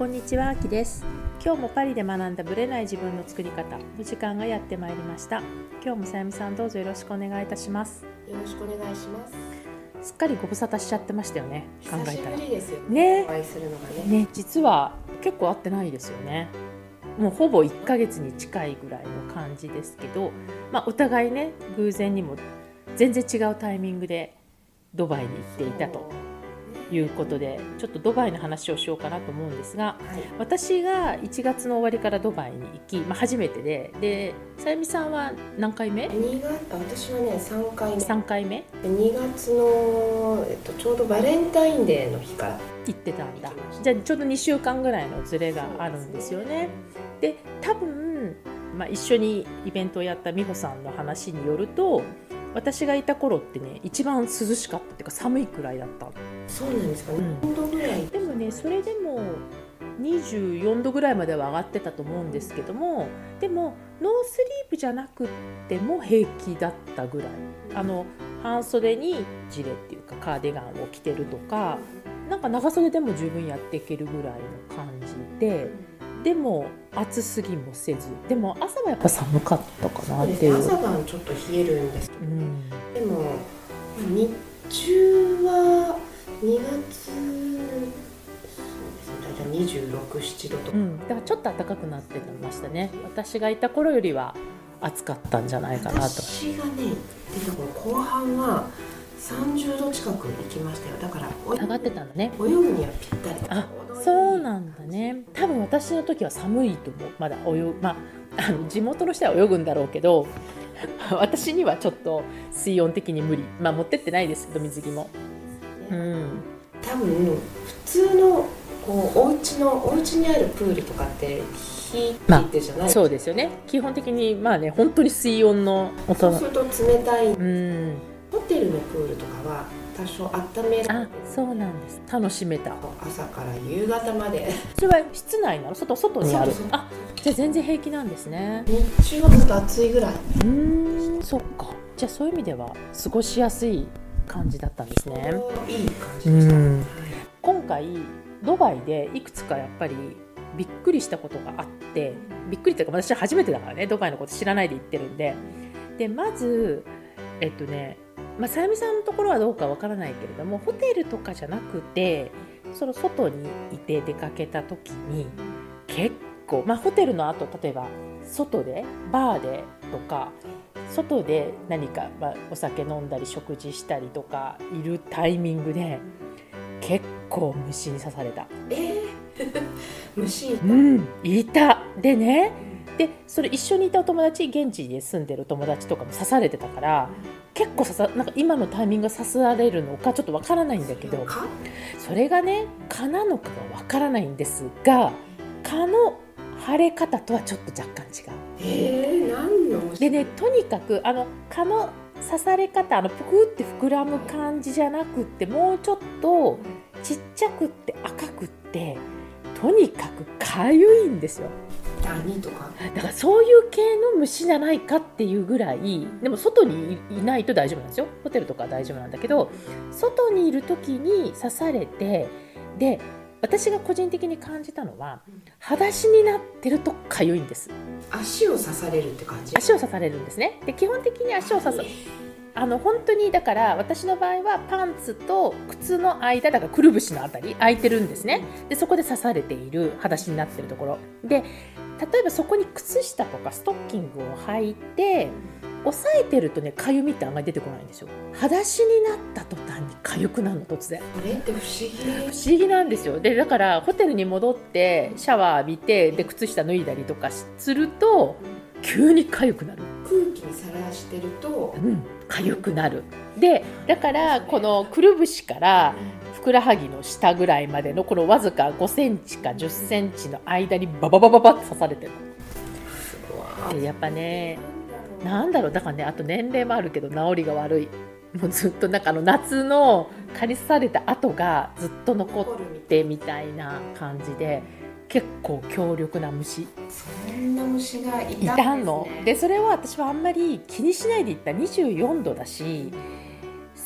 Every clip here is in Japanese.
こんにちは、あきです。今日もパリで学んだブレない自分の作り方の時間がやってまいりました。今日もさゆみさんどうぞよろしくお願いいたします。よろしくお願いします。すっかりご無沙汰しちゃってましたよね。考えたら。ぶりですよ。ねお会いするのがね。ね、実は結構会ってないですよね。もうほぼ1ヶ月に近いぐらいの感じですけど、まあ、お互いね偶然にも全然違うタイミングでドバイに行っていたということでちょっとドバイの話をしようかなと思うんですがはい。私が1月の終わりからドバイに行き、まあ、初めてででさゆみさんは何回目？二月私はね三回目。3回目？二月のえっとちょうどバレンタインデーの日から。行ってたんだじゃあちょうど2週間ぐらいのズレがあるんですよね。で多分、まあ、一緒にイベントをやった美穂さんの話によると私がいた頃ってね一番涼しかったっていうか寒いくらいだったそうなんですかね。うん四度ぐらい。でもねそれでも24度ぐらいまでは上がってたと思うんですけどもでもノースリーブじゃなくっても平気だったぐらいあの半袖にジレっていうかカーディガンを着てるとかなんか長袖でも十分やっていけるぐらいの感じででも暑すぎもせずでも朝はやっぱ寒かったか。なっていう。朝晩ちょっと冷えるんですけど。うんでも日中は二月そうですね。大体二十六七度とか。うん、だからちょっと暖かくなってましたね私がいた頃よりは暑かったんじゃないかなと私がね出た頃後半は30度近く行きましたよだからお上がってたんだね泳ぐにはぴったりあそうなんだね。多分私の時は寒いと思う。まだ泳ぐまああの地元の人は泳ぐんだろうけど 私にはちょっと水温的に無理。まあ持ってってないですけど水着も。うん。多分普通のこうお家のお家にあるプールとかって火まあってじゃない、そうですよね。基本的にまあね本当に水温の音そうすると冷たい。うん。ホテルのプールとかは多少温められあてそうなんです。楽しめた朝から夕方まで。それは室内なの？外外にある？あじゃあ全然平気なんですね。日中は本当暑いぐらい。うーんそっか。じゃあそういう意味では過ごしやすい感じだったんですね。いい感じでした、今回ドバイでいくつかやっぱりびっくりしたことがあってびっくりっていうか私は初めてだからねドバイのこと知らないで行ってるんで。でまずえっとねまあさゆみさんのところはどうかわからないけれどもホテルとかじゃなくてその外にいて出かけた時に結構まあホテルの後例えば外でバーでとか外で何か、まあ、お酒飲んだり食事したりとかいるタイミングで結構虫に刺された。えー、虫いた、うん、いた。でねでそれ一緒にいたお友達現地で住んでる友達とかも刺されてたから結構刺さなんか今のタイミングが刺されるのかちょっとわからないんだけどか？それがね蚊なのかがわからないんですが蚊の腫れ方とはちょっと若干違う。えー、何の虫でねとにかくあの蚊の刺され方あのぷくって膨らむ感じじゃなくってもうちょっとちっちゃくって赤くってとにかくかゆいんですよダニとか。だからそういう系の虫じゃないかっていうぐらいでも外にいないと大丈夫なんですよ。ホテルとかは大丈夫なんだけど外にいる時に刺されてで私が個人的に感じたのは裸足になってるとかゆいんです。足を刺されるって感じ？足を刺されるんですね。で基本的に足を刺さあの本当にだから私の場合はパンツと靴の間だからくるぶしのあたり空いてるんですね。でそこで刺されている裸足になってるところ。で例えばそこに靴下とかストッキングを履いて押さえてるとねかゆみってあんまり出てこないんですよ。裸足になった途端にかゆくなるの突然。これって不思議。不思議なんですよ。でだからホテルに戻ってシャワー浴びてで靴下脱いだりとかすると急に痒くなる。空気にさらしてるとうん痒くなる。でだからこのくるぶしからふくらはぎの下ぐらいまでのこのわずか5センチか10センチの間にバババババって刺されてる。でやっぱねなんだろう。だからねあと年齢もあるけど治りが悪い。もうずっとなんかあの夏の蚊に刺された跡がずっと残ってみたいな感じで結構強力な虫。そんな虫がいたんね、たの。でそれは私はあんまり気にしないでいった24度だし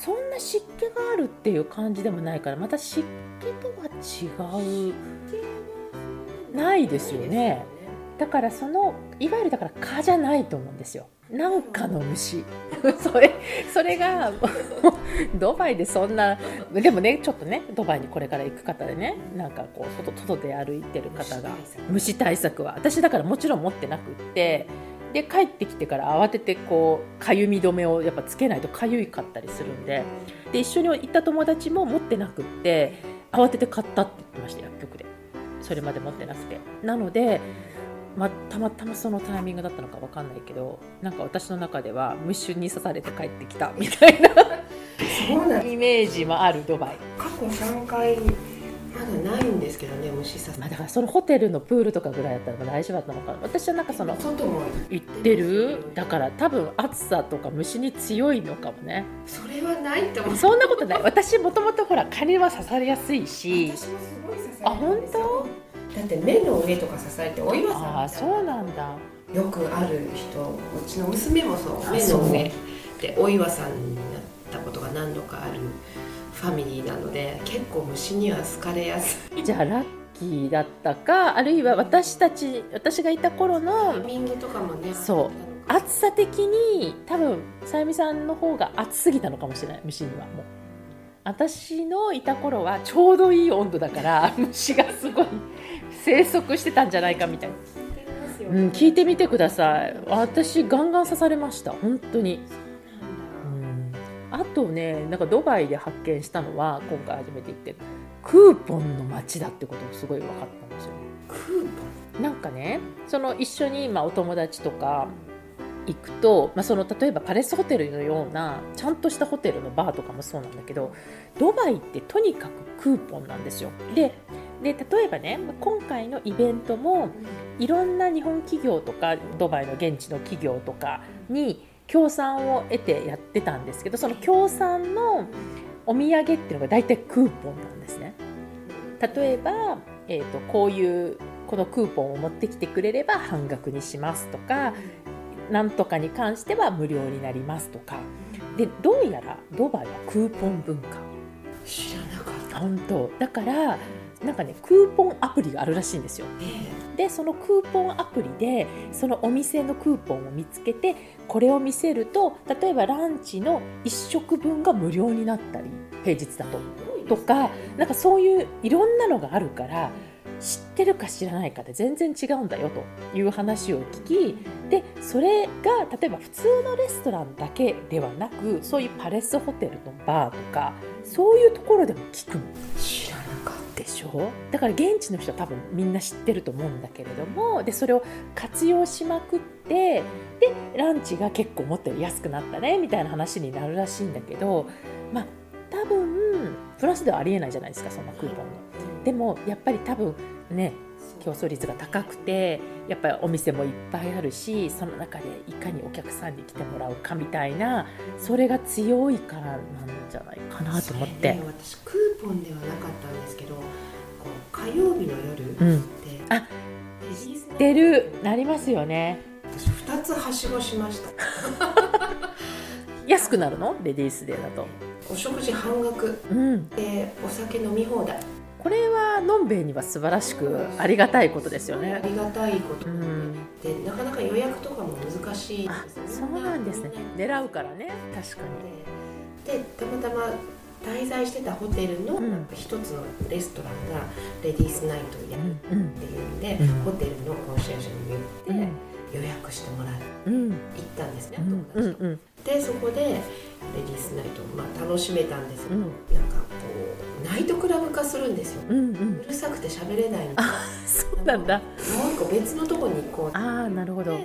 そんな湿気があるっていう感じでもないからまた湿気とは違う。ないですよね。だからそのいわゆるだから蚊じゃないと思うんですよ。なんかの虫。それそれが ドバイでそんなでもねちょっとねドバイにこれから行く方でねなんかこう外外で歩いてる方が虫対策。は。私だからもちろん持ってなくってで帰ってきてから慌ててこうかゆみ止めをやっぱつけないとかゆいかったりするんでで一緒に行った友達も持ってなくって慌てて買ったって言ってました薬局で。それまで持ってなくて。なのでまあ、たまたまそのタイミングだったのか分かんないけどなんか私の中では虫に刺されて帰ってきたみたいな。イメージもあるドバイ。過去3回まだないんですけどね虫刺さまあ、だからそのホテルのプールとかぐらいだったら大丈夫だったのかな。私はなんかその外も行ってる？だから多分暑さとか虫に強いのかもね。それはないと思う。そんなことない。私もともとほら蚊には刺されやすいし。私もすごい刺されるんですよ。あ本当？だって目の上とか刺されてお岩さんああそうなんだ。よくある人うちの娘もそう。あ目の上でお岩さんになったことが何度かあるファミリーなので結構虫には好かれやすい。じゃあラッキーだったかあるいは私たち私がいた頃タのイミングとかもねそう暑さ的に多分さゆみさんの方が暑すぎたのかもしれない虫にはもう。私のいた頃はちょうどいい温度だから 虫がすごい生息してたんじゃないかみたいな、うん、聞いてみてください。私ガンガン刺されました。本当に、うん、あとねなんかドバイで発見したのは今回初めて行ってクーポンの街だってことがすごい分かったんですよ。クーポなんかねその一緒に、まあ、お友達とか行くと、まあ、その例えばパレスホテルのようなちゃんとしたホテルのバーとかもそうなんだけどドバイってとにかくクーポンなんですよ。でで例えばね今回のイベントもいろんな日本企業とかドバイの現地の企業とかに協賛を得てやってたんですけどその協賛のお土産っていうのが大体クーポンなんですね。例えば、えー、とこういうこのクーポンを持ってきてくれれば半額にしますとかなんとかに関しては無料になりますとか。でどうやらドバイはクーポン文化。知らなかった。本当。だからなんかねクーポンアプリがあるらしいんですよ。ねでそのクーポンアプリでそのお店のクーポンを見つけてこれを見せると例えばランチの1食分が無料になったり平日だと。とかなんかそういういろんなのがあるから知ってるか知らないかで全然違うんだよという話を聞きでそれが例えば普通のレストランだけではなくそういうパレスホテルのバーとかそういうところでも聞くの知らなかっでしょだから現地の人は多分みんな知ってると思うんだけれどもでそれを活用しまくってでランチが結構もっと安くなったねみたいな話になるらしいんだけどまあ多分フランスではありえないじゃないですかそんなクーポンの。でもやっぱり多分ね競争率が高くてやっぱりお店もいっぱいあるしその中でいかにお客さんに来てもらうかみたいなそれが強いからなんじゃないかなと思ってね。私クーポンではなかったんですけど火曜日の夜って、うん。あ出る？なりますよね。私2つはしごしました。安くなるの？レディースデーだと。お食事半額。うん。でお酒飲み放題。これはのんべいには素晴らしくありがたいことですよあねりがたいこと。で,、うん。でなかなか予約とかも難しいんあですよそうなんですね。み狙うからね。確かででたまたま滞在してたホテルのうん。一つのレストランがレディースナイトをやるっていうん。で、うん。ホテルのコンシェルジュにうん言って予約してもらううん。行ったんですね、うん。友達と。うんでそこでレディースナイトをまあ楽しめたんですよ、うん。なんかこうナイトクラブ化するんですよ。うんうん。うるさくて喋れないの。であそうなんだ。もう一個別のとこに行こうああなるほど。うん。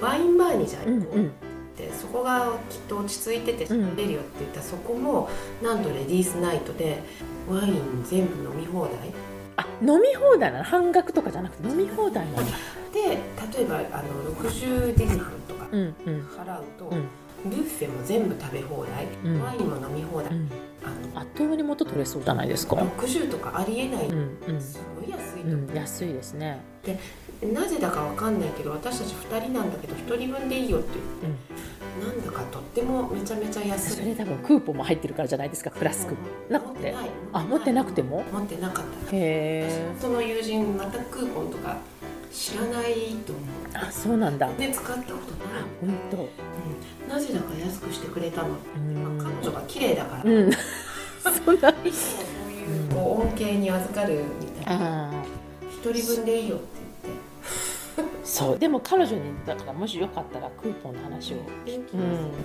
ワインバーにじゃあうん行こう。って、そこがきっと落ち着いてて喋れるよって言ったら、そこもなんとレディースナイトでワイン全部飲み放題？あ飲み放題なの？半額とかじゃなくて飲み放題なんだで例えばあの60ディズハンとかうんうん。払うと、うんブッフェも全部食べ放題、うん。ワインも飲み放題、うん。ああっという間に元取れそうじゃないですか。の60とかありえない、うんうん。すごい安いとう。ん安いですね。なぜだかわかんないけど私たち2人なんだけど1人分でいいよって言って、なんだかとってもめちゃめちゃ安い。それ多分クーポンも入ってるからじゃないですかプラスク。なくて。あ持ってなくても？持ってなかった。へえその友人またクーポンとか知らないと思う。あそうなんだ。で使ったことない、本当。うん、なぜだか安くしてくれたの、うん。まあ、彼女が綺麗だから、うん。そんな。そういうこう恩恵に預かるみたいな。あ一人分でいいよって言って。ーそう。でも彼女にだからもしよかったらクーポンの話を。うん。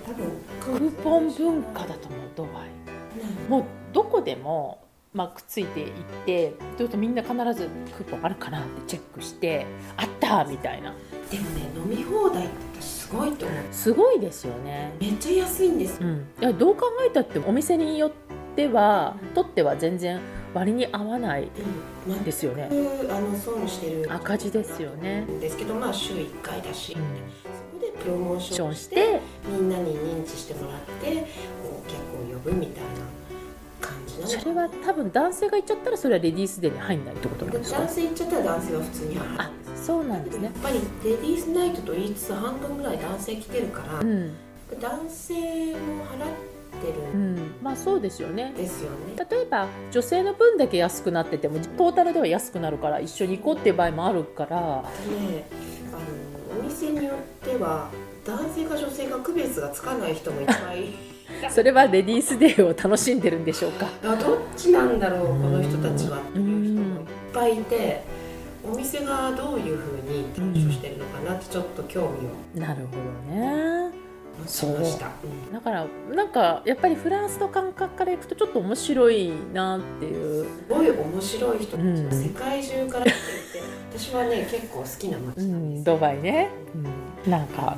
多分クーポン文化だと思うドバイ。もうどこでも、まあ、くっついていってちょっとみんな必ずクーポンあるかなってチェックしてあったみたいな。でもね飲み放題って私すごいと思う。すごいですよね、めっちゃ安いんですよ、うん、いやどう考えたってお店によってはとっては全然割に合わないですよね。ああの損してる赤字ですよね、ですけどまあ週1回だし、うん。そこでプロモーシションししててみんなに認知してもらってお客を呼ぶみたいな感じなのかなそれは多分男性が言っちゃったらそれはレディースデーに入んないってことなんでですか？男性行っちゃったら男性は普通に払あうんですそうなんですね。やっぱりレディースナイトと言いつつ半分ぐらい男性来てるから、うん、男性も払ってるうん。ん、まあそうですよね。ですよね、例えば女性の分だけ安くなっててもトータルでは安くなるから一緒に行こうっていう場合もあるから。ねあのお店によっては男性か女性か区別がつかない人もいっぱい それはレディースデーを楽しんでるんでしょうか？あどっちなんだろうこの人たちはっていう人もいっぱいいてお店がどういうふうに対処してるのかなってちょっと興味をなるほどね。持ちました、う。んだからなんかやっぱりフランスの感覚からいくとちょっと面白いなっていう。すごい面白い人たちがうん世界中から来ていて、私はね結構好きな街うなんですんドバイね、うん、なんあか。の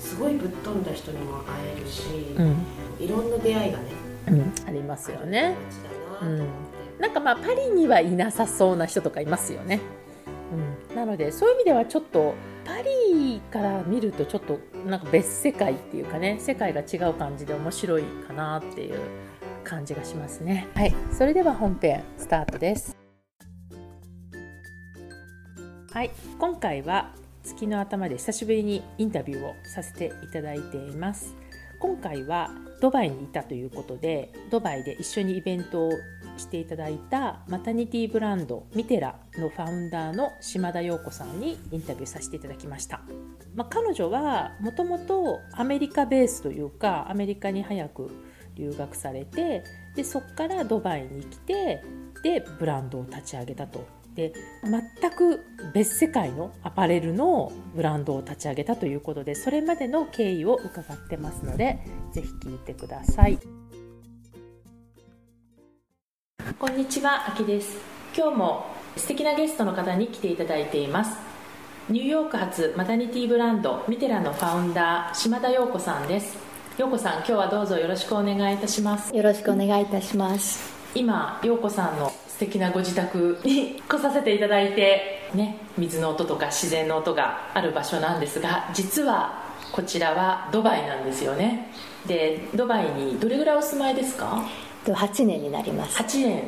すごいぶっ飛んだ人にも会えるし、うん、いろんな出会いがねうん、ありますよね。街だなと思って、なんかまあパリにはいなさそうな人とかいますよね、うん、なのでそういう意味ではちょっとパリから見るとちょっとなんか別世界っていうかね世界が違う感じで面白いかなっていう感じがしますね。はい。それでは本編スタートです。はい。今回は月の頭で久しぶりにインタビューをさせていただいています今回はドバイにいたということでドバイで一緒にイベントをしていただいたマタニティブランドミテラのファウンダーの島田陽子さんにインタビューさせていただきました、まあ、彼女はもともとアメリカベースというかアメリカに早く留学されてでそこからドバイに来てでブランドを立ち上げたと。で全く別世界のアパレルのブランドを立ち上げたということでそれまでの経緯を伺ってますのでぜひ聞いてください。こんにちはあきです。今日も素敵なゲストの方に来ていただいています。ニューヨーク発マタニティブランドミテラのファウンダー島田陽子さんです。陽子さん今日はどうぞよろしくお願いいたします。よろしくお願いいたします。今陽子さんの素敵なご自宅に来させていただいてね水の音とか自然の音がある場所なんですが実はこちらはドバイなんですよね。でドバイにどれぐらいお住まいですか？と8年になります。8年。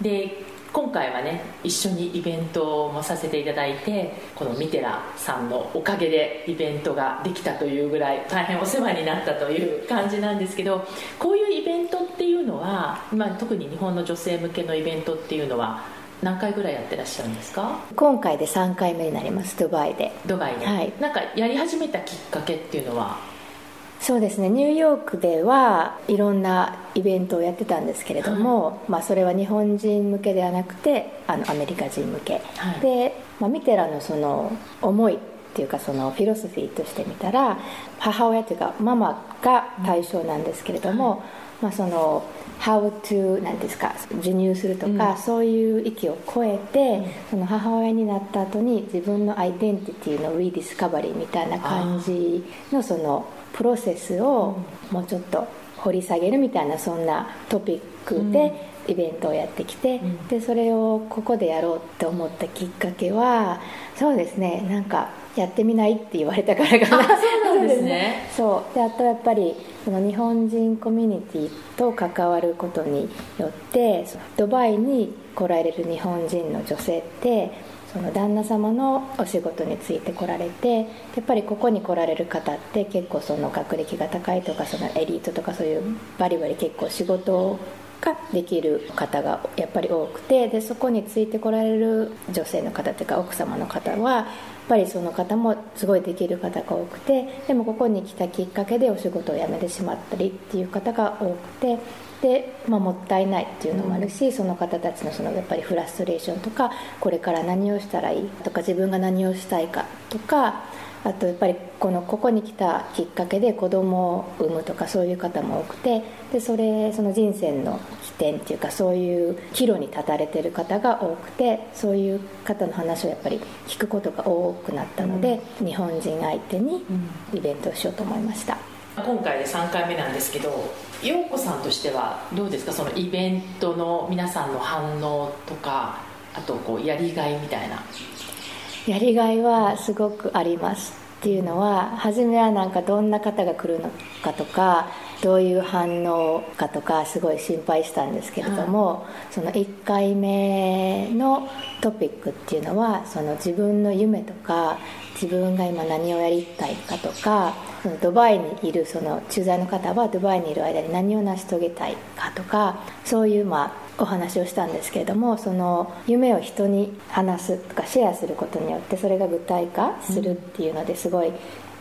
で今回はね一緒にイベントもさせていただいてこのミテラさんのおかげでイベントができたというぐらい大変お世話になったという感じなんですけどこういうイベントっていうのは今特に日本の女性向けのイベントっていうのは何回ぐらいやってらっしゃるんですか？今回で3回目になります、ドバイで。ドバイで、はいなんかやり始めたきっかけっていうのはそうですね、ニューヨークではいろんなイベントをやってたんですけれども、まあ、それは日本人向けではなくてあのアメリカ人向け、はい。で、まあ、ミテラのその思いっていうかそのフィロソフィーとしてみたら母親というかママが対象なんですけれども、まあ、その how to 何ですか授乳するとか、うん。そういう域を超えて、その母親になった後に自分のアイデンティティのリディスカバリーみたいな感じのそのプロセスをもうちょっと掘り下げるみたいなそんなトピックでイベントをやってきて、うん。でそれをここでやろうって思ったきっかけはそうですねなんかやってみないって言われたからかな。あそうなんですね。そう。であとやっぱりその日本人コミュニティと関わることによってドバイに来られる日本人の女性ってその旦那様のお仕事について来られてやっぱりここに来られる方って結構その学歴が高いとかそのエリートとかそういうバリバリ結構仕事ができる方がやっぱり多くてでそこについてこられる女性の方というか奥様の方はやっぱりその方もすごいできる方が多くてでもここに来たきっかけでお仕事を辞めてしまったりっていう方が多くて、まあ、もったいないっていうのもあるし、その方たちのそのやっぱりフラストレーションとかこれから何をしたらいいとか自分が何をしたいかとかあとやっぱりこのここに来たきっかけで子供を産むとかそういう方も多くてでそれその人生の起点っていうかそういう岐路に立たれてる方が多くてそういう方の話をやっぱり聞くことが多くなったので、日本人相手にイベントをしようと思いました。今回で3回目なんですけど陽子さんとしてはどうですか？そのイベントの皆さんの反応とかあとこうやりがいみたいな。やりがいはすごくありますっていうのは初めはなんかどんな方が来るのかとかどういう反応かとかすごい心配したんですけれども、その1回目のトピックっていうのはその自分の夢とか自分が今何をやりたいかとかそのドバイにいるその駐在の方はドバイにいる間に何を成し遂げたいかとかそういうまあお話をしたんですけれどもその夢を人に話すとかシェアすることによってそれが具体化するっていうのですごい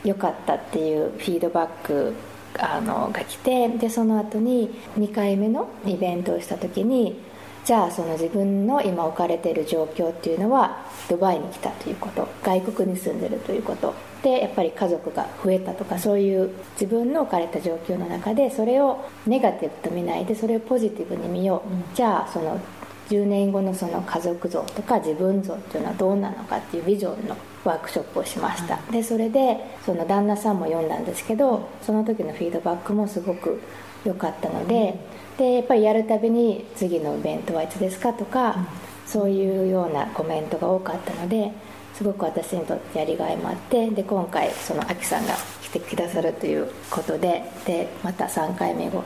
良かったっていうフィードバックあのが来てでその後に2回目のイベントをした時にじゃあその自分の今置かれている状況っていうのはドバイに来たということ外国に住んでるということ。でやっぱり家族が増えたとかそういう自分の置かれた状況の中でそれをネガティブと見ないでそれをポジティブに見よう、うん、じゃあその10年後のその家族像とか自分像っていうのはどうなのかっていうビジョンのワークショップをしました、うん、でそれでその旦那さんも読んだんですけどその時のフィードバックもすごく良かったので、でやっぱりやるたびに次のイベントはいつですかとか、そういうようなコメントが多かったのですごく私にとってやりがいもあってで今回そのアキさんが来てくださるということででまた3回目後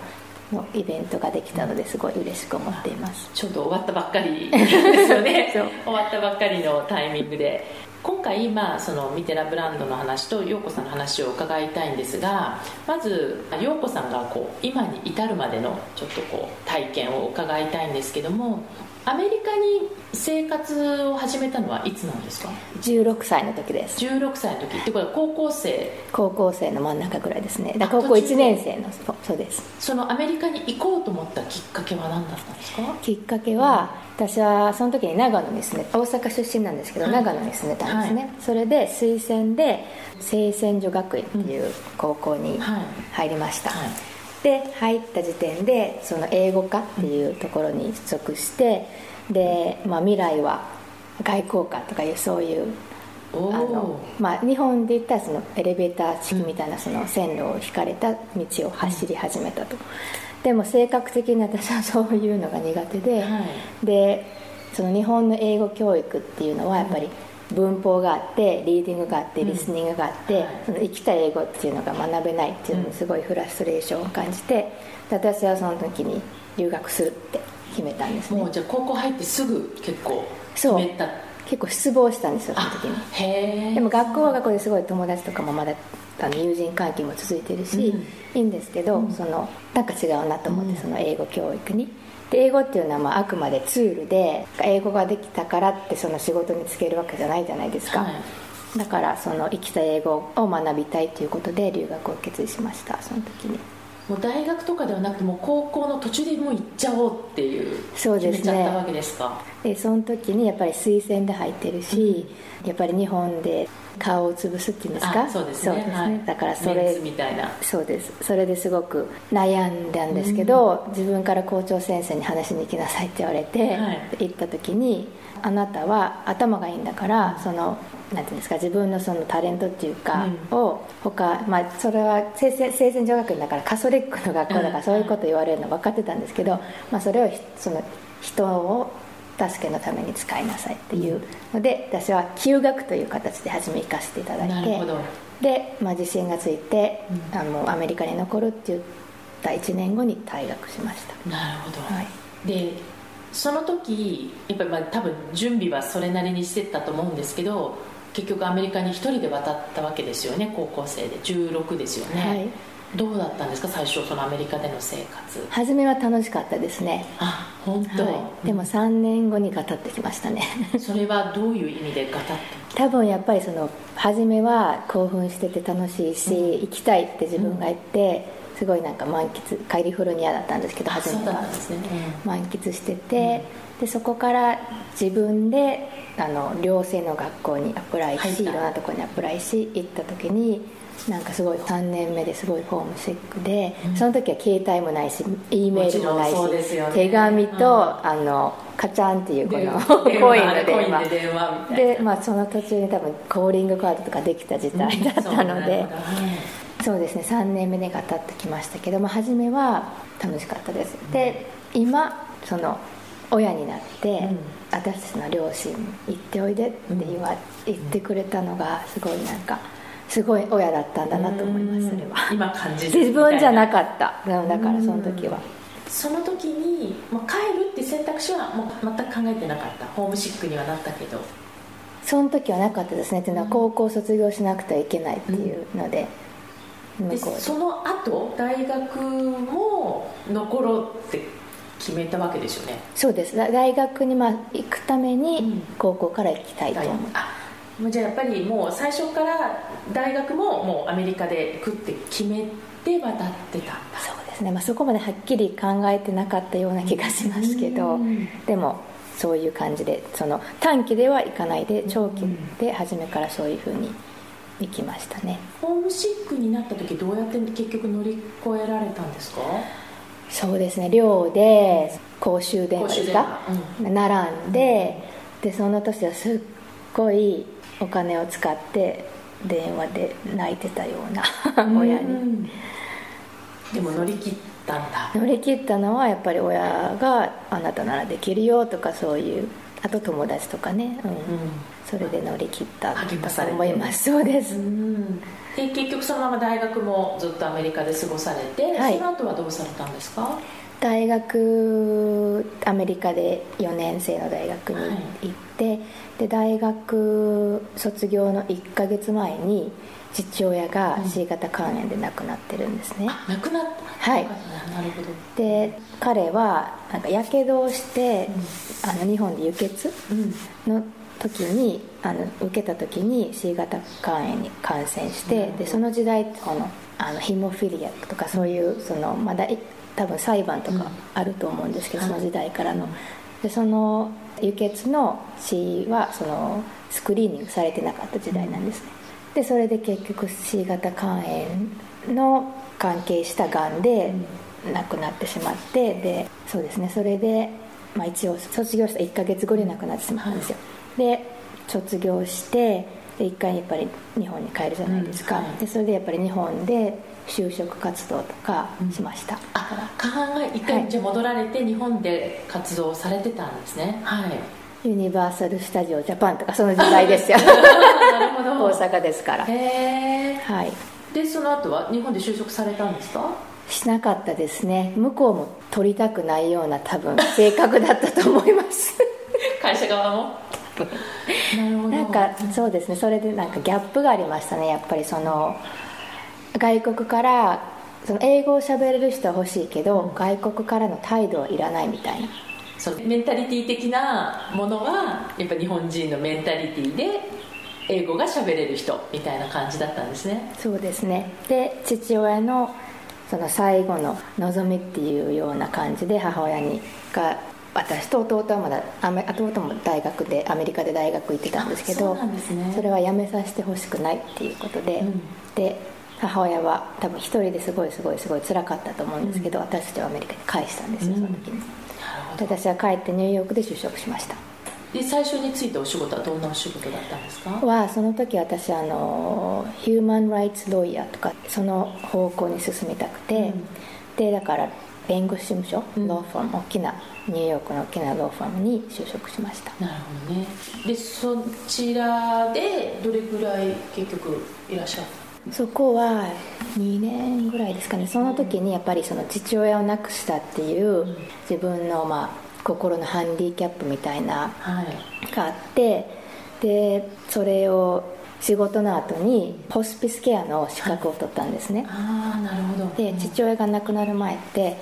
のイベントができたのですごい嬉しく思っています。ちょうど終わったばっかりですよね。終わったばっかりのタイミングで今回、まあ、そのミテラブランドの話と陽子さんの話を伺いたいんですがまず陽子さんがこう今に至るまでのちょっとこう体験を伺いたいんですけどもアメリカに生活を始めたのはいつなんですか？16歳の時です。16歳の時。ってこれは高校生？高校生の真ん中ぐらいですね。だ高校1年生のそうです。そのアメリカに行こうと思ったきっかけは何だったんですか？きっかけは、うん、私はその時に長野に住んで大阪出身なんですけど、はい、長野に住んでたんですね、はい、それで推薦で清泉女学院っていう高校に入りました、はいで入った時点でその英語科っていうところに出属してで、まあ、未来は外交官とかいうそういうあの、まあ、日本で言ったらそのエレベーター式みたいなその線路を引かれた道を走り始めたと、でも性格的に私はそういうのが苦手で、はい、でその日本の英語教育っていうのはやっぱり文法があってリーディングがあってリスニングがあって、その生きた英語っていうのが学べないっていうのにすごいフラストレーションを感じて私はその時に留学するって決めたんですね。もうじゃあ高校入ってすぐ結構決めた？結構失望したんですよその時に。でも学校は学校ですごい友達とかもまだあの友人関係も続いてるし、うん、いいんですけど、うん、そのなんか違うなと思って、その英語教育にで英語っていうのはまああくまでツールで英語ができたからってその仕事に就けるわけじゃないじゃないですか、はい、だからその生きた英語を学びたいということで留学を決意しましたその時にもう大学とかではなくてもう高校の途中でもう行っちゃおうっていうそうですね。決めちゃったわけですか？でその時にやっぱり推薦で入ってるし、うん、やっぱり日本で顔を潰すっていうんですか？そうですね、ね。はい、だからそれみたいな。そうです。それですごく悩んだんですけど、うん、自分から校長先生に話しに行きなさいって言われて、はい、行った時にあなたは頭がいいんだからそのなんていうんですか自分のそのタレントっていうか、を他、まあ、それは生前女学院だからカソリックの学校だからそういうこと言われるの分かってたんですけど、まあ、それをその人を助けのために使いなさいっていうので私は休学という形で初め行かせていただいてで、まあ、自信がついて、うん、あのアメリカに残るって言った1年後に退学しました。なるほど、はい、でその時やっぱりまあ多分準備はそれなりにしてたと思うんですけど結局アメリカに一人で渡ったわけですよね高校生で。16ですよね、はい。どうだったんですか？最初そのアメリカでの生活。初めは楽しかったですね。あ本当、はい、でも3年後にガタってきましたね。それはどういう意味でガタッ多分やっぱりその初めは興奮してて楽しいし、行きたいって自分が言って、すごいなんか満喫カリフォルニアだったんですけど初めは。たんですね、満喫してて、でそこから自分であの寮生の学校にアプライしいろんなところにアプライし行った時になんかすごい3年目ですごいホームシックで、その時は携帯もないし E メールもないしね。手紙と、うん。あのカチャンっていうこ電の話コインの電話ンでまあ、その途中に多分コーリングカードとかできた時代だったので、うん。そうですね3年目でが経ってきましたけど、まあ、初めは楽しかったです。で今その親になって、うん。私たちの両親に行っておいでって言わ、言ってくれたのがすごいなんかすごい親だったんだなと思いますそれは。今感じる自分じゃなっかった。うんだからその時は。たその時にもう帰るって選択肢はもう全く考えてなかった。ホームシックにはなったけど。その時はなかったですね。っていうのは高校卒業しなくてはいけないっていうので、うで。その後大学も残ろうって決めたわけですよね。そうです。だ大学にまあ行くためうん。に高校から行きたいと思う、あもうじゃあやっぱりもう最初から大学ももうアメリカで行くって決めて渡ってたんだ。そうですね、まあ、そこまではっきり考えてなかったような気がしますけど、うん。でもそういう感じでその短期では行かないで長期で初めからそういうふうに行きましたね。ホームシックになった時どうやって結局乗り越えられたんですか？そうですね。寮で公衆電話ですか？公衆電並んででその年はすっごいお金を使って電話で泣いてたような 親に。にでも乗り切ったんだ。乗り切ったのはやっぱり親が「あなたならできるよ」とかそういうあと友達とかね、うん。それで乗り切ったと思います。そうです、うんで結局そのまま大学もずっとアメリカで過ごされて、はい。その後はどうされたんですか？大学アメリカで4年生の大学に行って、で大学卒業の1ヶ月前に父親が C 型肝炎で亡くなってるんですね、あ亡くなった？はい。なるほど。で彼はなんかやけどをして、あの日本で輸血うん。の時にあの受けた時に C 型肝炎に感染してでその時代このあのヒモフィリアとかそういうそのまだい多分裁判とかあると思うんですけど、うんその時代からの。でその輸血の死はそのスクリーニングされてなかった時代なんですね。でそれで結局 C 型肝炎の関係したがん。で亡くなってしまってでそうですね。それで、まあ、一応卒業した1ヶ月後に亡くなってしまったんですよ、で卒業してで一回やっぱり日本に帰るじゃないですか、うん。はい。でそれでやっぱり日本で就職活動とかしました、あ考え一はい回じゃあ戻られて日本で活動されてたんですね。はい。ユニバーサル・スタジオ・ジャパンとかその時代ですよ。なるほど。大阪ですから。へえはい。でその後は日本で就職されたんですか？しなかったですね。向こうも取りたくないような多分性格だったと思います。会社側も？なるほど。なんかそうですね。それでなんかギャップがありましたね。やっぱりその外国からその英語を喋れる人は欲しいけど、外国からの態度はいらないみたいな。そのメンタリティ的なものはやっぱ日本人のメンタリティで英語が喋れる人みたいな感じだったんですね。そうですね。で父親のその最後の望みっていうような感じで母親にが私と弟はまだ弟も大学でアメリカで大学行ってたんですけどね。それはやめさせてほしくないっていうことで、うん。で母親は多分一人ですごいすごいすごい辛かったと思うんですけど、私たちはアメリカに返したんですよその時に、なるほどで私は帰ってニューヨークで就職しましたで最初についたお仕事はどんなお仕事だったんですか？はその時私あのヒューマン・ライツ・ロイヤーとかその方向に進みたくて、うん。でだから弁護士事務所、うんローファーム大きなニューヨークの大きなローファームに就職しました。なるほどね。でそちらでどれぐらい結局いらっしゃった？そこは2年ぐらいですかね。その時にやっぱりその父親を亡くしたっていう自分のまあ心のハンディキャップみたいなはい。があってでそれを仕事の後にホスピスケアの資格を取ったんですね、ああなるほど。で父親が亡くなる前って、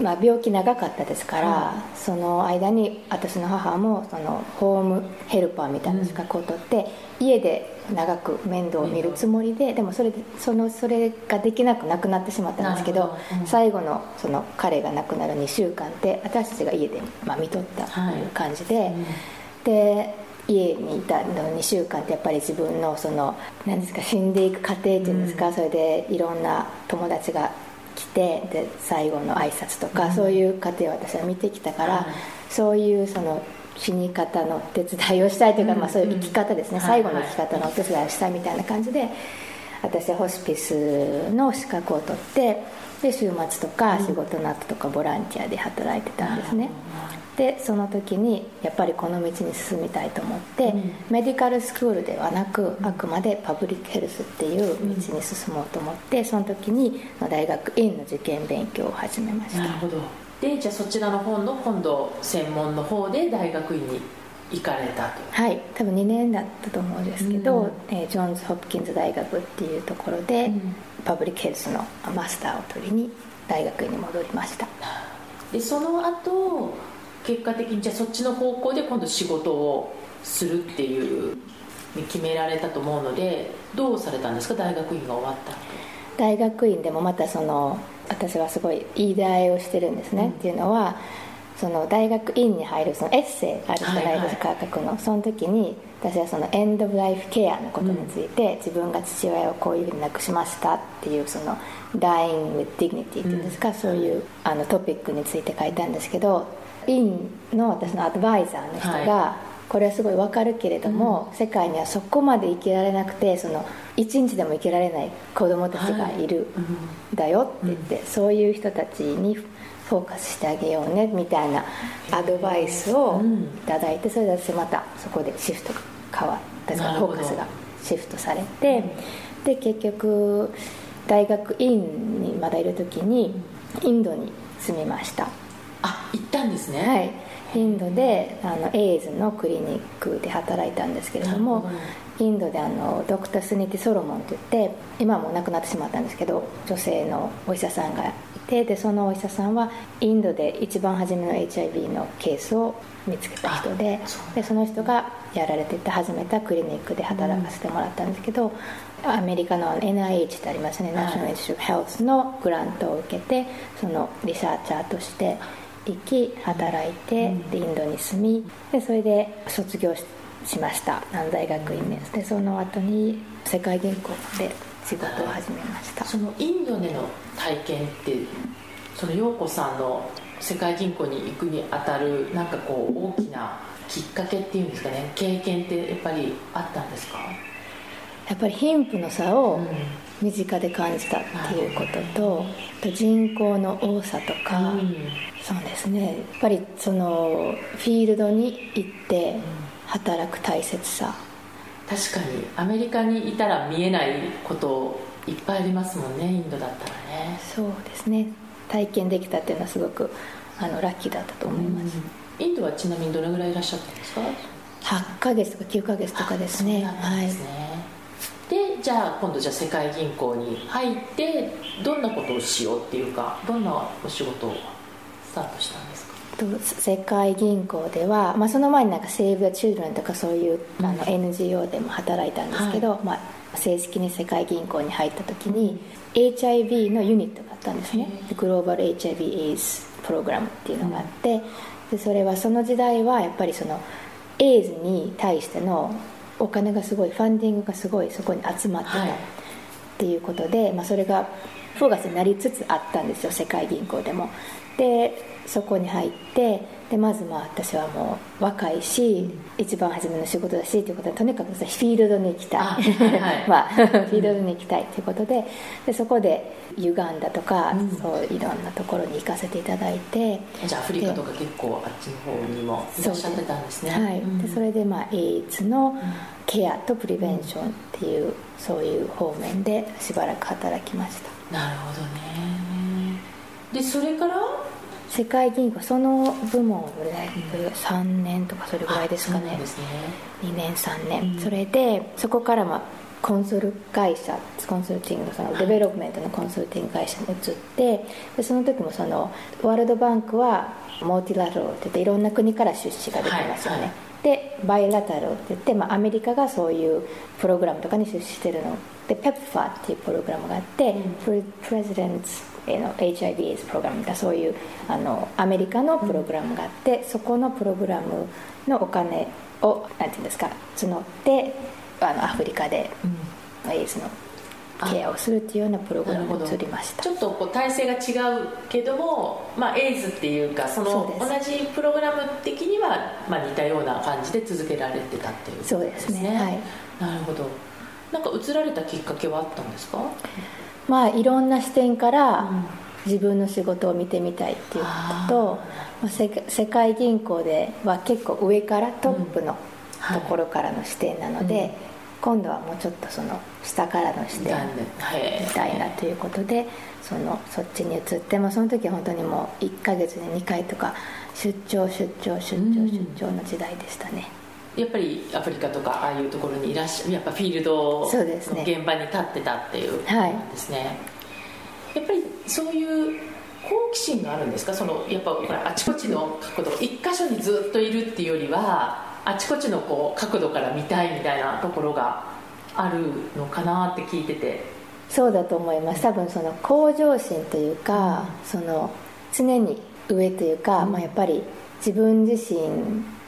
まあ、病気長かったですから、はその間に私の母もそのホームヘルパーみたいな資格を取って、家で長く面倒を見るつもりででもそれでそのそれができなくなくなってしまったんですけどうん。最後のその彼が亡くなる2週間って私たちが家で、まあ、見とったという感じで。うん。で家にいたの2週間ってやっぱり自分のその何ですか死んでいく過程っていうんですか、それでいろんな友達が来てで最後の挨拶とか、そういう過程を私は見てきたから、はい。そういうその死に方のお手伝いをしたいというか、うんまあ、そういう生き方ですね、うん最後の生き方のお手伝いをしたいみたいな感じで、私はホスピスの資格を取ってで週末とか仕事の後とかボランティアで働いてたんですね、でその時にやっぱりこの道に進みたいと思って、うん。メディカルスクールではなくあくまでパブリックヘルスっていう道に進もうと思ってその時に大学院の受験勉強を始めました。なるほどでじゃあそちらの方の今度専門の方で大学院に行かれたと。はい多分2年だったと思うんですけど、うん。えージョンズ・ホプキンズ大学っていうところで、うん。パブリックヘルスのマスターを取りに大学院に戻りました。でその後結果的にじゃあそっちの方向で今度仕事をするっていうに決められたと思うのでどうされたんですか？大学院が終わった後。大学院でもまたその私はすごいいい出会いをしてるんですね、うん。っていうのはその大学院に入るそのエッセイあるじゃないですか、書くの。その時に私はそのエンド・オブ・ライフ・ケアのことについて、自分が父親をこういうふうに亡くしましたっていうその Dying with Dignity っていうんですか、そういうあのトピックについて書いたんですけど院の私のアドバイザーの人が、はこれはすごいわかるけれども、世界にはそこまで生きられなくてその一日でも生きられない子供たちがいる、だよって言って、そういう人たちにフォーカスしてあげようねみたいなアドバイスをうん。いただいてそれで私またそこでシフトが変わったフォーカスがシフトされてで結局大学院にまだいる時にインドに住みましたあ行ったんですね。はい。インドであのエイズのクリニックで働いたんですけれどなもインドであのドクター・スニティ・ソロモンといって今はもう亡くなってしまったんですけど女性のお医者さんがいてでそのお医者さんはインドで一番初めの HIV のケースを見つけた人ででその人がやられてて始めたクリニックで働かせてもらったんですけど、アメリカの NIH ってありますね、はい。ナショナル・インスティチュート・ヘルスのグラントを受けてそのリサーチャーとして行き働いて、でインドに住みでそれで卒業ししました。あの大学院ですでその後に世界銀行で仕事を始めました。そのインドでの体験ってその陽子さんの世界銀行に行くにあたるなんかこう大きなきっかけっていうんですかね。経験ってやっぱりあったんですか？やっぱり貧富の差を身近で感じたっていうこととあと人口の多さとか、うんそうですね。やっぱりそのフィールドに行って働く大切さ。確かにアメリカにいたら見えないこといっぱいありますもんねインドだったらね。そうですね。体験できたっていうのはすごくあのラッキーだったと思います、インドはちなみにどれぐらいいらっしゃったんですか？8ヶ月とか9ヶ月とかですね。ですね、でじゃあ今度じゃあ世界銀行に入ってどんなことをしようっていうかどんなお仕事を？スタートしたんですか？と世界銀行では、まあ、その前になんか Save the Children とかそういうあの NGO でも働いたんですけど、まあ、正式に世界銀行に入った時に HIV のユニットがあったんですね。でグローバル HIV AIDS プログラムっていうのがあって、でそれはその時代はやっぱりそのエイズに対してのお金がすごいファンディングがすごいそこに集まってた、はい。っていうことで、まあ、それがフォーカスになりつつあったんですよ世界銀行でもでそこに入ってでまずまあ私はもう若いし、一番初めの仕事だしということでとにかくさフィールドに行きたい、あはい。は いまあフィールドに行きたいということででそこでユガンダとか、うん。そういろんなところに行かせていただいて。じゃあアフリカとか結構あっちの方にもいらっしゃってたんですね。はい、うん。でそれで、まあ、エイズのケアとプリベンションっていう、そういう方面でしばらく働きました。なるほどねでそれから？世界銀行その部門をね、3年とかそれぐらいですかね。そうですね。2年3年、うん。それでそこからまあコンサル会社コンサルティングのその development のコンサルティング会社に移ってでその時もその World Bank は multilateral って言っていろんな国から出資ができますよね、はいはい。で bilateral って言って、まあ、アメリカがそういうプログラムとかに出資してるの。で PEPFAR っていうプログラムがあって、プレ President's への HIV プログラムみたいなそういうあのアメリカのプログラムがあって、そこのプログラムのお金をなんていうんですか募ってあのアフリカでエイズのケアをするっていうようなプログラムに移りました。ちょっとこう体制が違うけども、まあ、エイズっていうかその同じプログラム的には、まあ、似たような感じで続けられてたっていうそうですね。はい。なるほど。なんか移られたきっかけはあったんですか、まあいろんな視点から自分の仕事を見てみたいっていうことと、まあ、世界世界銀行では結構上からトップのはい。ところからの視点なので、うん。今度はもうちょっとその下からの視点みたいな。ということでそのそっちに移って、まあ、その時は本当にもう1ヶ月に2回とか出張出張出張うん。出張の時代でしたね、やっぱりアフリカとかああいうところにいらっしゃやっぱフィールドの現場に立ってたっていうことですね、やっぱりそういう好奇心があるんですか？そのやっぱあちこちの角度一箇所にずっといるっていうよりはあちこちのこう角度から見たいみたいなところがあるのかなって聞いてて。そうだと思います。多分その向上心というか、その常に上というか、まあ、やっぱり自分自身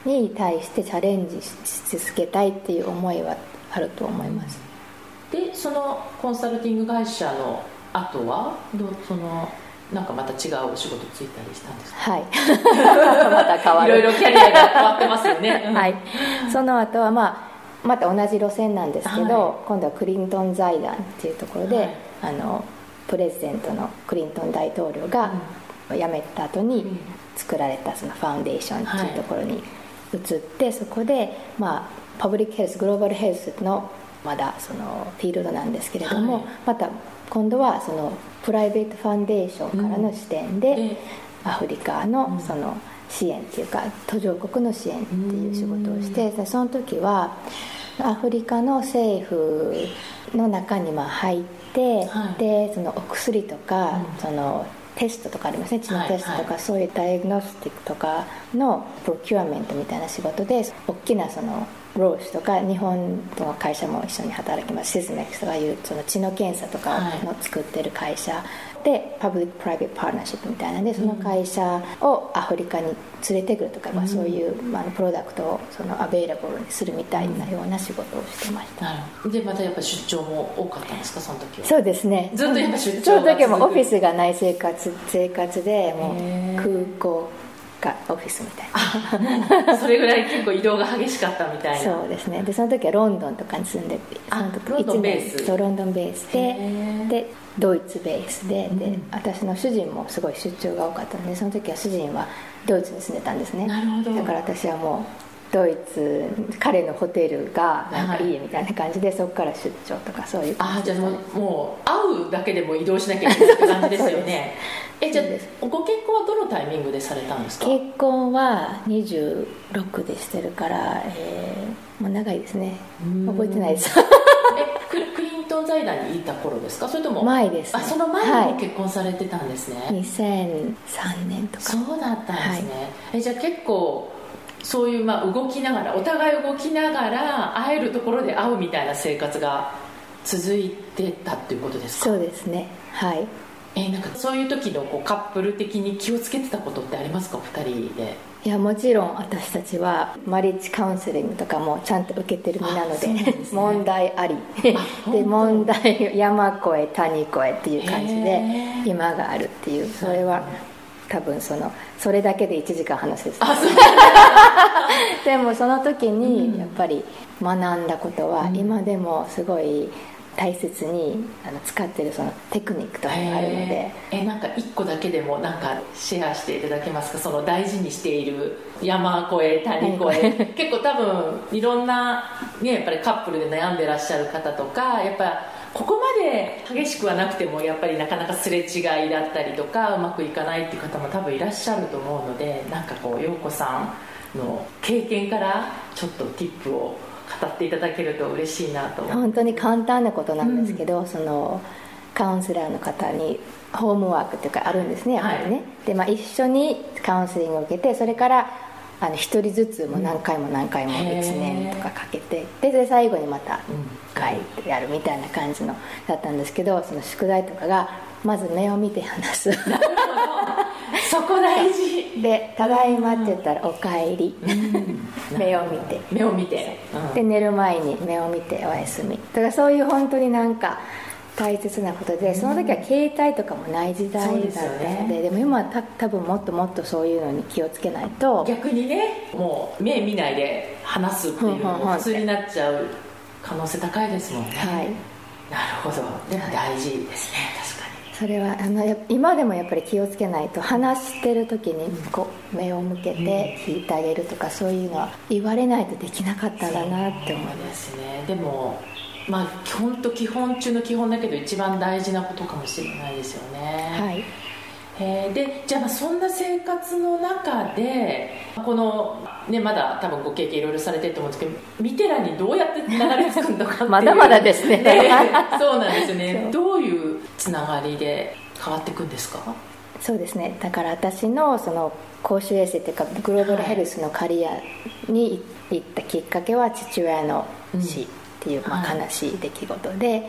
に対してチャレンジし続けたいっていう思いはあると思います、でそのコンサルティング会社の後はどうそのなんかまた違うお仕事ついたりしたんですか？はい。また変わる。いろいろキャリアが変わってますよね、はい、その後はまあまた同じ路線なんですけど、は今度はクリントン財団っていうところで、はい。あのプレジデントのクリントン大統領が辞めた後にん。作られたそのファウンデーションっていうところに移って、そこで、まあ、パブリックヘルスグローバルヘルスのまだそのフィールドなんですけれども、はい。また今度はそのプライベートファンデーションからの視点で、でアフリカのその支援っていうか途上国の支援っていう仕事をしてでその時はアフリカの政府の中にまあ入って、はい。でそのお薬とか、うん。そのテストとかありますね血のテストとか、はい。そういうダイアグノスティックとかの procurement みたいな仕事で大きなその Roche とか日本の会社も一緒に働きます。シスメックスとかいうその血の検査とかの作ってる会社で public private partnership みたいなんでその会社をアフリカに連れてくるとか、まあ、そういう、まあ、プロダクトをその available にするみたいなような仕事をしてました、なるほど。でまたやっぱ出張も多かったんですか？その時はそうですね。ずっとやっぱ出張その時はもオフィスがない生活生活でもう空港かオフィスみたいな。それぐらい結構移動が激しかったみたいな。そうですね。でその時はロンドンとかに住んでてあその時ロンドンベース。そうロンドンベースへでー。でドイツベースでで、うん。私の主人もすごい出張が多かったのでその時は主人はドイツに住んでたんですね。なるほど。だから私はもうドイツ彼のホテルがなんかいいみたいな感じで、そこから出張とかそういうああじゃあもうもう会うだけでも移動しなきゃいけないって感じですよね。えじゃあご結婚はどのタイミングでされたんですか？結婚は26でしてるから、えーもう長いですね。うん。覚えてないです。えククリントン財団にいた頃ですか？それとも前です、ね、あその前はい。にも結婚されてたんですね、2003年とか。そうだったんですね、えじゃあ結構そういうまあ動きながらお互い動きながら会えるところで会うみたいな生活が続いてたっていうことですか？そうですね。はい。えーなんかそういう時のこうカップル的に気をつけてたことってありますか？お二人で。いやもちろん私たちはマリッジカウンセリングとかもちゃんと受けてる身なのあでね。問題あり。で問題山越え谷越えっていう感じへでー。今があるっていうそれは多分そのそれだけで1時間話せるあそう。でもその時うん。にやっぱり学んだことは今でもすごい大切にあの使ってるそのテクニックとかがあるので。えなんか一個だけでもなんかシェアしていただけますか？その大事にしている山越え谷越え。結構多分いろんな、ね、やっぱりカップルで悩んでらっしゃる方とかやっぱここまで激しくはなくてもやっぱりなかなかすれ違いだったりとかうまくいかないっていう方も多分いらっしゃると思うのでなんかこう陽子さんの経験からちょっとティップを語っていただけると嬉しいなと本当に簡単なことなんですけど、うん、そのカウンセラーの方にホームワークっていうかあるんですねやっぱりね、はい、で、まあ、一緒にカウンセリングを受けてそれからあの1人ずつも何回も何回も1年とかかけてでで最後にまた書いてやるみたいな感じのだったんですけどその宿題とかがまず目を見て話す。そこ大事。で「ただいま」って言ったら「おかえり」目を見て。目を見て、で寝る前に目を見ておやすみ。だからそういう本当になんか大切なことでその時は携帯とかもない時代だったのででね、でも今はた多分もっともっとそういうのに気をつけないと。逆にねもう目見ないで話すっていうのが普通になっちゃう可能性高いですもんね、はい、なるほど。でも大事ですね確かに。それはあの今でもやっぱり気をつけないと話してる時にこう目を向けて聞いてあげるとかそういうのは言われないとできなかったんだなって思いますね。でもまあ本当基本中の基本だけど一番大事なことかもしれないですよね。はい。えー、でじゃあそんな生活の中でこの、ね、まだ多分ご経験いろいろされてると思うんですけどミテラにどうやって流れ着くのか まだまだですね。ねそうなんですよね。どういうつながりで変わっていくんですか？そうですね。だから私のその公衆衛生っていうかグローバルヘルスのカリアに行ったきっかけは父親の死、うんっていう、まあ、悲しい出来事で、はい、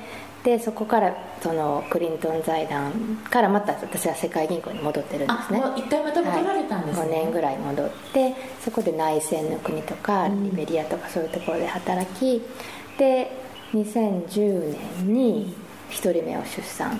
でそこからそのクリントン財団からまた私は世界銀行に戻ってるんですね。一回また戻られたんですね、はい、5年ぐらい戻ってそこで内戦の国とかリベリアとかそういうところで働き、で2010年に1人目を出産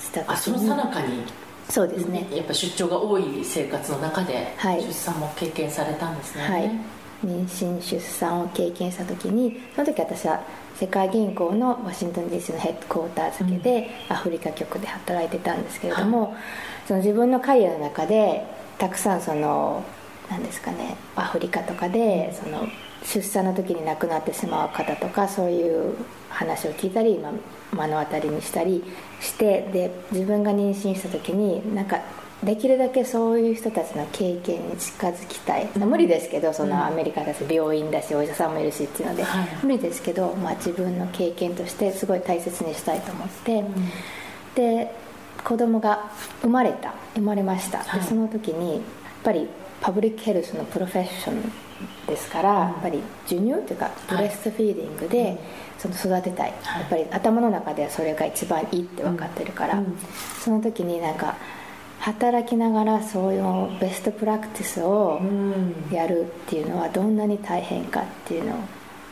した時に、はい、あその最中にそうですね。やっぱ出張が多い生活の中で出産も経験されたんですね、はい妊娠出産を経験した時にその時私は世界銀行のワシントン DC のヘッドクォーター付けで、アフリカ局で働いてたんですけれども、はい、その自分のキャリアの中でたくさんその何ですかねアフリカとかでその出産の時に亡くなってしまう方とかそういう話を聞いたり、まあ、目の当たりにしたりしてで自分が妊娠した時になんかできるだけそういう人たちの経験に近づきたい、うん、無理ですけどそのアメリカだし病院だしお医者さんもいるしっていうので、はい、無理ですけど、まあ、自分の経験としてすごい大切にしたいと思って、うん、で子供が生まれた生まれました、はい、でその時にやっぱり public health の profession ですから、うん、やっぱり授乳というか breastfeeding で、その育てたい、やっぱり頭の中ではそれが一番いいって分かってるから、その時になんか働きながらそういう best practice をやるっていうのはどんなに大変かっていうのを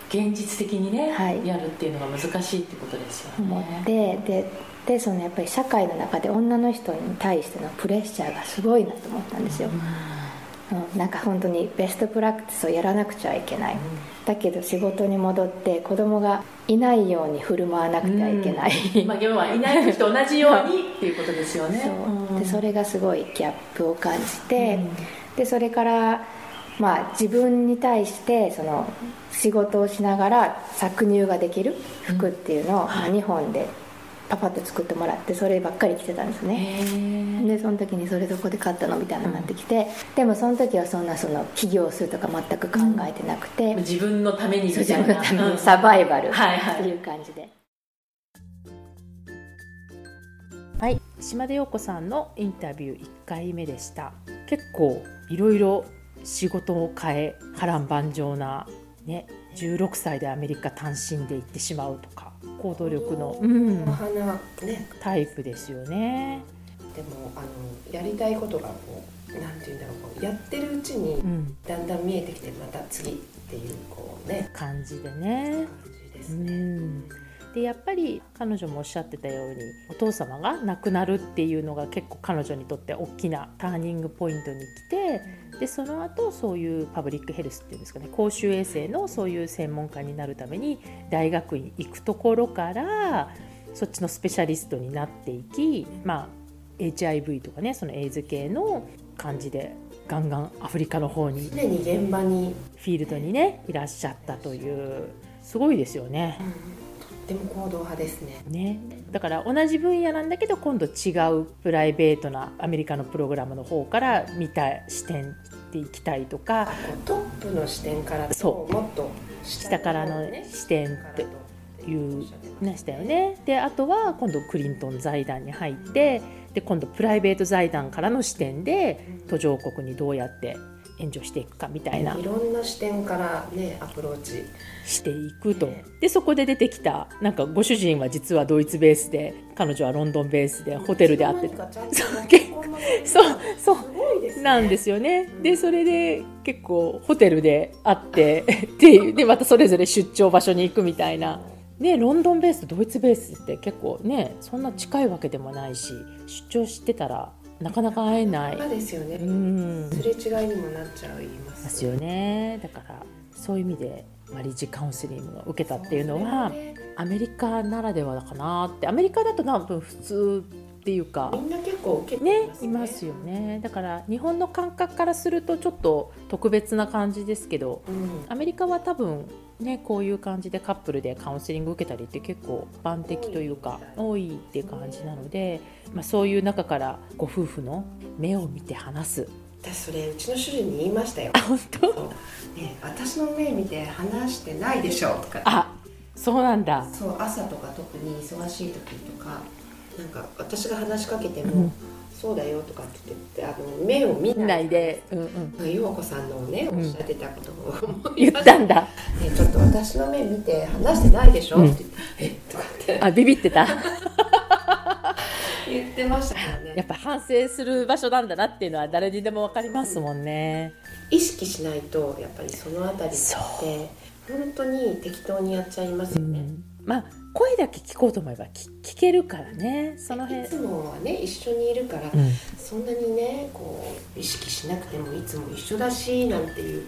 現実的にね、はい、やるっていうのが難しいってことですよね。思ってででそのやっぱり社会の中で女の人に対してのプレッシャーがすごいなと思ったんですよ、うん、なんか本当にベストプラクティスをやらなくちゃいけない、うん、だけど仕事に戻って子供がいないように振る舞わなくてはいけない、うん、まあ要はいない時と同じように っていうことですよね。そう。でそれがすごいギャップを感じて、でそれからまあ自分に対してその仕事をしながら搾乳ができる服っていうのを、まあ、日本でパパッと作ってもらってそればっかり着てたんですね。でその時にそれどこで買ったのみたいなになってきて、うん、でもその時はそんなその起業するとか全く考えてなくて、うん、自分のために自分のためにサバイバルっていう感じで、はい、島田陽子さんのインタビュー1回目でした。結構いろいろ仕事を変え波乱万丈なね16歳でアメリカ単身で行ってしまうとか行動力の、うん、花ね。タイプですよね。でもあのやりたいことがこうなんて言うんだろうこうやってるうちにだんだん見えてきてまた次っていうこうね。感じでね。感じですね、うん。でやっぱり彼女もおっしゃってたようにお父様が亡くなるっていうのが結構彼女にとって大きなターニングポイントに来てでその後そういうパブリックヘルスっていうんですかね公衆衛生のそういう専門家になるために大学院行くところからそっちのスペシャリストになっていき、まあ、HIV とかねそのエイズ系の感じでガンガンアフリカの方に常に現場に。フィールドにねいらっしゃったというすごいですよね。とっっても行動派ですね。ね、だから同じ分野なんだけど今度違うプライベートなアメリカのプログラムの方から見た視点でいきたいとかトップの視点からとそもっと下からの視点っていうねしたよね。であとは今度クリントン財団に入ってで今度プライベート財団からの視点で途上国にどうやって援助していくかみたいな。いろんな視点からねアプローチ。していくと。でそこで出てきたなんかご主人は実はドイツベースで彼女はロンドンベースでホテルで会ってい そうそうなんですよね。でそれで結構ホテルで会ってっていうでまたそれぞれ出張場所に行くみたいな。ね、ロンドンベースとドイツベースって結構ねそんな近いわけでもないし出張してたらなかなか会えない。そうですよねうんすれ違いにもなっちゃいますですよねだからそういう意味でマリッジカウンセリングを受けたっていうのはアメリカならではかなってアメリカだと多分普通っていうか。みんな結構受けてねますいますよね。だから日本の感覚からするとちょっと特別な感じですけどうん。アメリカは多分ねこういう感じでカップルでカウンセリング受けたりって結構一般的というか多いっていう感じなので、まあ、そういう中からご夫婦の目を見て話す。私それうちの主人に言いましたよ。あ本当？ね私の目見て話してないでしょとかあそうなんだ。そう朝とか特に忙しい時とかなんか私が話しかけても、うん。そうだよとかって言ってあの目を見見なないいで、うんうん、陽子さんのねおうん。っしゃってたことを思言いましたったんだ。ねちょっと私の目見て話してないでしょ、うん。って言ってえ？とかって。あビビってた。言ってましたからね。やっぱ反省する場所なんだなっていうのは誰にでも分かりますもんね。意識しないとやっぱりそのあたりってそ本当に適当にやっちゃいますよね、まあ声だけ聞こうと思えば聞聞けるからね。その辺。いつもはね一緒にいるから、うん。そんなにねこう意識しなくてもいつも一緒だしなんていう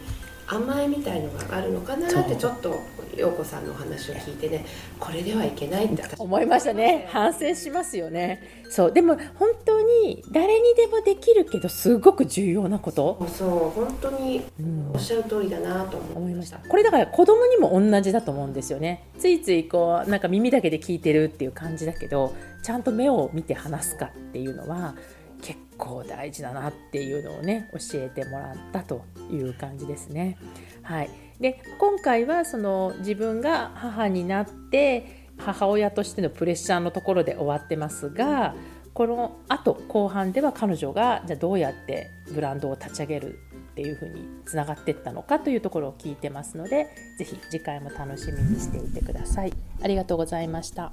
甘えみたいのがあるのかなってちょっと陽子さんのお話を聞いてねこれではいけないって。私思いましたね。反省しますよね。そう。でも本当に誰にでもできるけどすごく重要なこと、そう本当にうん。おっしゃる通りだなと思思いましたた。これだから子供にも同じだと思うんですよね。ついついこうなんか耳だけで聞いてるっていう感じだけどちゃんと目を見て話すかっていうのは結構大事だなっていうのをね教えてもらったという感じですね。はい、で今回はその自分が母になって母親としてのプレッシャーのところで終わってますがこのあと後半では彼女がじゃあどうやってブランドを立ち上げるっていうふうにつながっていったのかというところを聞いてますのでぜひ次回も楽しみにしていてください。ありがとうございました。